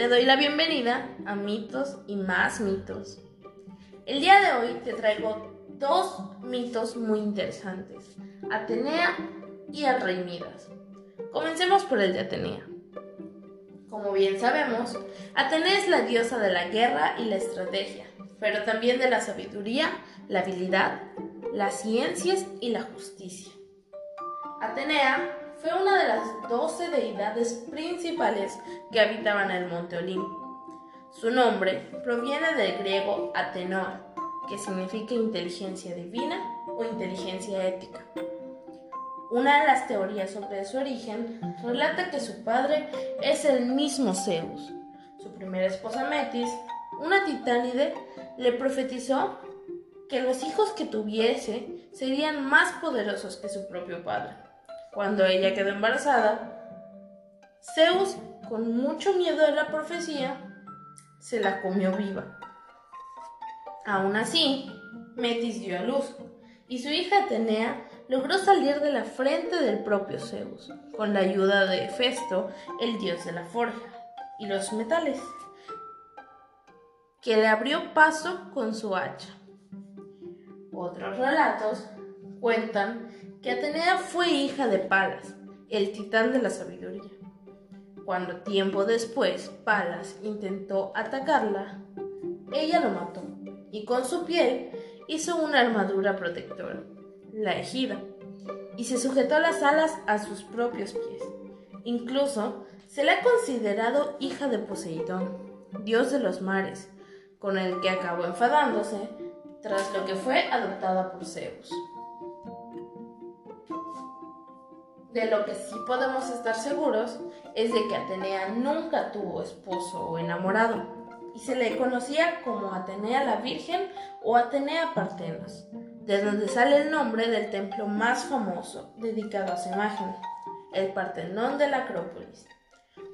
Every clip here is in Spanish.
te doy la bienvenida a Mitos y más mitos. El día de hoy te traigo dos mitos muy interesantes, Atenea y el rey Midas. Comencemos por el de Atenea. Como bien sabemos, Atenea es la diosa de la guerra y la estrategia, pero también de la sabiduría, la habilidad, las ciencias y la justicia. Atenea fue una de las doce deidades principales que habitaban el monte Olimpo. Su nombre proviene del griego Atenoa, que significa inteligencia divina o inteligencia ética. Una de las teorías sobre su origen relata que su padre es el mismo Zeus. Su primera esposa Metis, una titánide, le profetizó que los hijos que tuviese serían más poderosos que su propio padre. Cuando ella quedó embarazada, Zeus, con mucho miedo de la profecía, se la comió viva. Aún así, Metis dio a luz, y su hija Atenea logró salir de la frente del propio Zeus, con la ayuda de Hefesto, el dios de la forja, y los metales, que le abrió paso con su hacha. Otros relatos cuentan que Atenea fue hija de Palas, el titán de la sabiduría. Cuando tiempo después Palas intentó atacarla, ella lo mató y con su piel hizo una armadura protectora, la ejida, y se sujetó las alas a sus propios pies. Incluso se le ha considerado hija de Poseidón, dios de los mares, con el que acabó enfadándose tras lo que fue adoptada por Zeus. De lo que sí podemos estar seguros es de que Atenea nunca tuvo esposo o enamorado, y se le conocía como Atenea la Virgen o Atenea Partenos, de donde sale el nombre del templo más famoso dedicado a su imagen, el Partenón de la Acrópolis.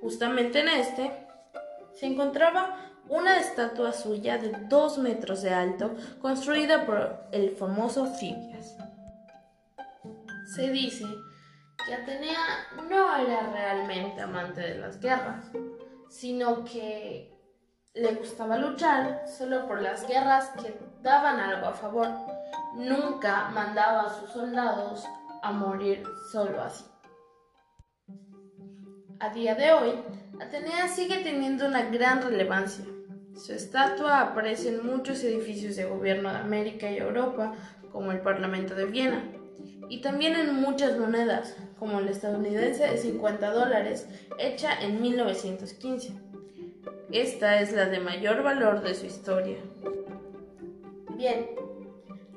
Justamente en este se encontraba una estatua suya de dos metros de alto, construida por el famoso Fidias. Se dice que Atenea no era realmente amante de las guerras, sino que le gustaba luchar solo por las guerras que daban algo a favor. Nunca mandaba a sus soldados a morir solo así. A día de hoy, Atenea sigue teniendo una gran relevancia. Su estatua aparece en muchos edificios de gobierno de América y Europa, como el Parlamento de Viena, y también en muchas monedas, como la estadounidense de 50 dólares, hecha en 1915. Esta es la de mayor valor de su historia. Bien,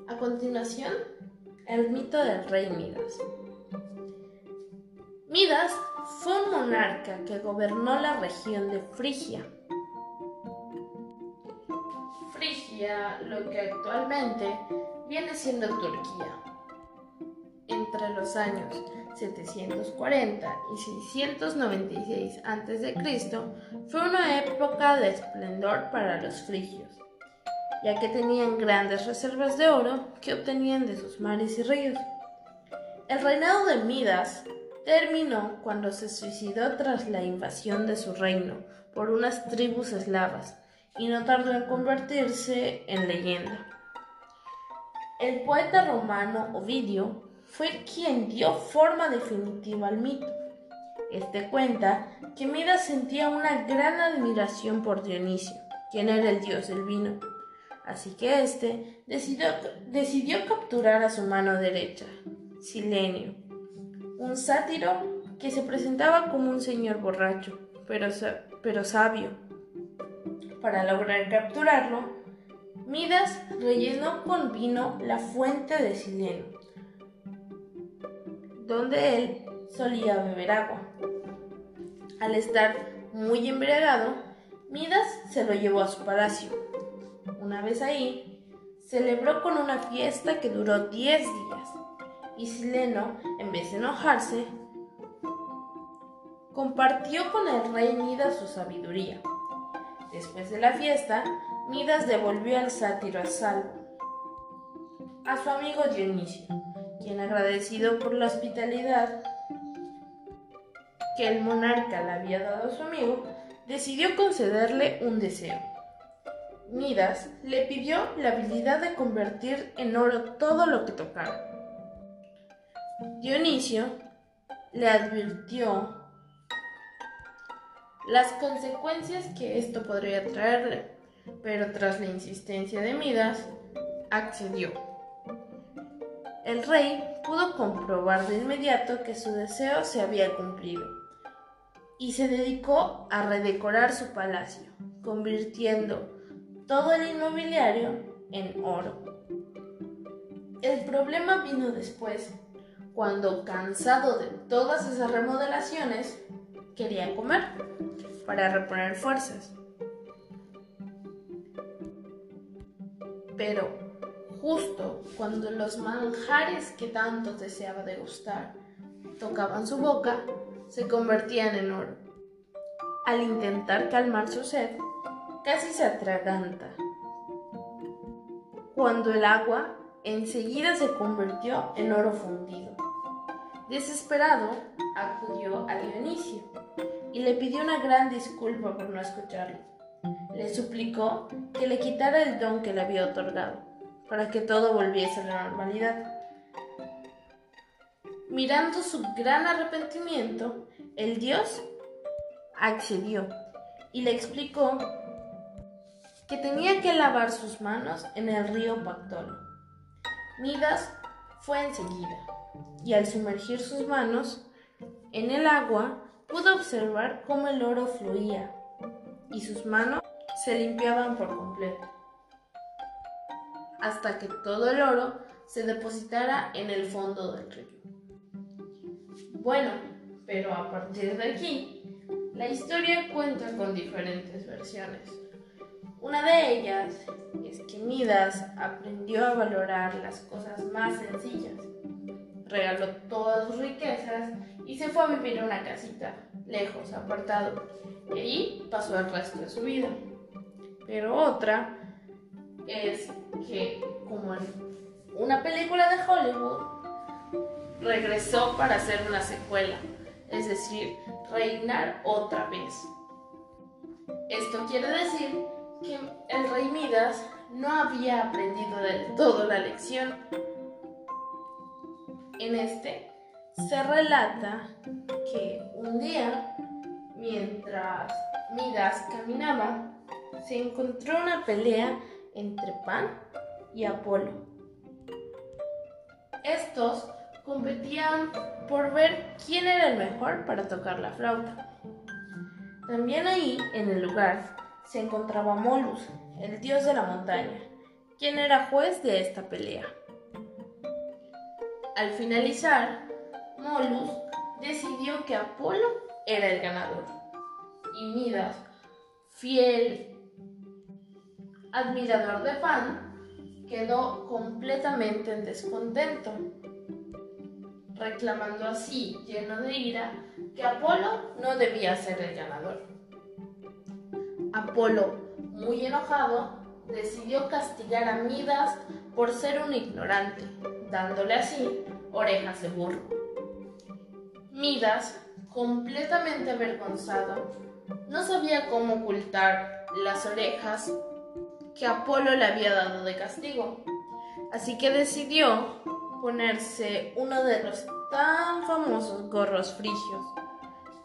a continuación, el mito del rey Midas. Midas fue un monarca que gobernó la región de Frigia. Frigia, lo que actualmente viene siendo Turquía entre los años 740 y 696 a.C. fue una época de esplendor para los frigios, ya que tenían grandes reservas de oro que obtenían de sus mares y ríos. El reinado de Midas terminó cuando se suicidó tras la invasión de su reino por unas tribus eslavas y no tardó en convertirse en leyenda. El poeta romano Ovidio fue quien dio forma definitiva al mito. Este cuenta que Midas sentía una gran admiración por Dionisio, quien era el dios del vino. Así que éste decidió, capturar a su mano derecha, Silenio, un sátiro que se presentaba como un señor borracho, pero, pero sabio. Para lograr capturarlo, Midas rellenó con vino la fuente de Sileno donde él solía beber agua. Al estar muy embriagado, Midas se lo llevó a su palacio. Una vez ahí, celebró con una fiesta que duró 10 días, y Sileno, en vez de enojarse, compartió con el rey Midas su sabiduría. Después de la fiesta, Midas devolvió al sátiro a salvo a su amigo Dionisio, quien agradecido por la hospitalidad que el monarca le había dado a su amigo, decidió concederle un deseo. Midas le pidió la habilidad de convertir en oro todo lo que tocara. Dionisio le advirtió las consecuencias que esto podría traerle, pero tras la insistencia de Midas, accedió. El rey pudo comprobar de inmediato que su deseo se había cumplido y se dedicó a redecorar su palacio, convirtiendo todo el inmobiliario en oro. El problema vino después, cuando cansado de todas esas remodelaciones, quería comer para reponer fuerzas. Pero justo cuando los manjares que tanto deseaba degustar tocaban su boca, se convertían en oro. Al intentar calmar su sed, casi se atraganta. Cuando el agua enseguida se convirtió en oro fundido. Desesperado, acudió a Dionisio y le pidió una gran disculpa por no escucharlo. Le suplicó que le quitara el don que le había otorgado, para que todo volviese a la normalidad. Mirando su gran arrepentimiento, el dios accedió y le explicó que tenía que lavar sus manos en el río Pactolo. Midas fue enseguida y al sumergir sus manos en el agua pudo observar cómo el oro fluía y sus manos se limpiaban por completo, hasta que todo el oro se depositara en el fondo del río. Bueno, pero a partir de aquí, la historia cuenta con diferentes versiones. Una de ellas es que Midas aprendió a valorar las cosas más sencillas, regaló todas sus riquezas y se fue a vivir en una casita, lejos, apartado, y allí pasó el resto de su vida. Pero otra es que, como en una película de Hollywood, regresó para hacer una secuela, es decir, reinar otra vez. Esto quiere decir que el rey Midas no había aprendido del todo la lección. En este se relata que un día, mientras Midas caminaba, se encontró una pelea entre Pan y Apolo. Estos competían por ver quién era el mejor para tocar la flauta. También ahí, en el lugar, se encontraba Molus, el dios de la montaña, quien era juez de esta pelea. Al finalizar, Molus decidió que Apolo era el ganador y Midas, fiel admirador de Pan, quedó completamente en descontento reclamando así, lleno de ira, que Apolo no debía ser el ganador. Apolo, muy enojado, decidió castigar a Midas por ser un ignorante, dándole así orejas de burro. Midas, completamente avergonzado, no sabía cómo ocultar las orejas que Apolo le había dado de castigo, así que decidió ponerse uno de los tan famosos gorros frigios,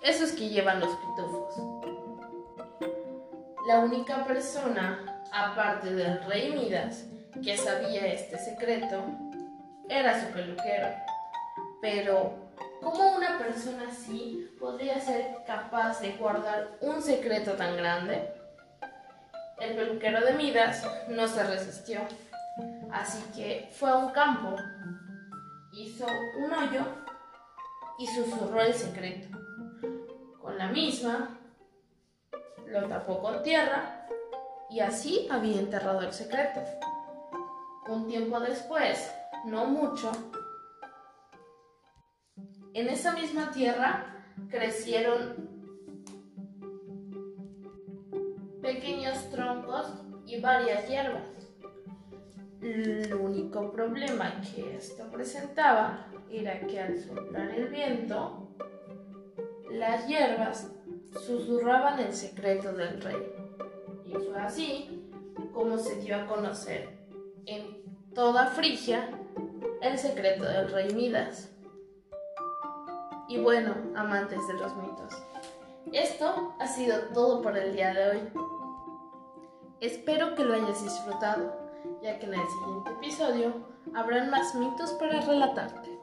esos que llevan los pitufos. La única persona, aparte del rey Midas, que sabía este secreto, era su peluquero. Pero, ¿cómo una persona así podría ser capaz de guardar un secreto tan grande? El peluquero de Midas no se resistió, así que fue a un campo hizo un hoyo y susurró el secreto. Con la misma, lo tapó con tierra y así había enterrado el secreto. Un tiempo después, no mucho, en esa misma tierra crecieron pequeños troncos y varias hierbas. El único problema que esto presentaba era que al soplar el viento, las hierbas susurraban el secreto del rey. Y fue así como se dio a conocer en toda Frigia el secreto del rey Midas. Y bueno, amantes de los mitos, esto ha sido todo por el día de hoy. Espero que lo hayas disfrutado, ya que en el siguiente episodio habrán más mitos para relatarte.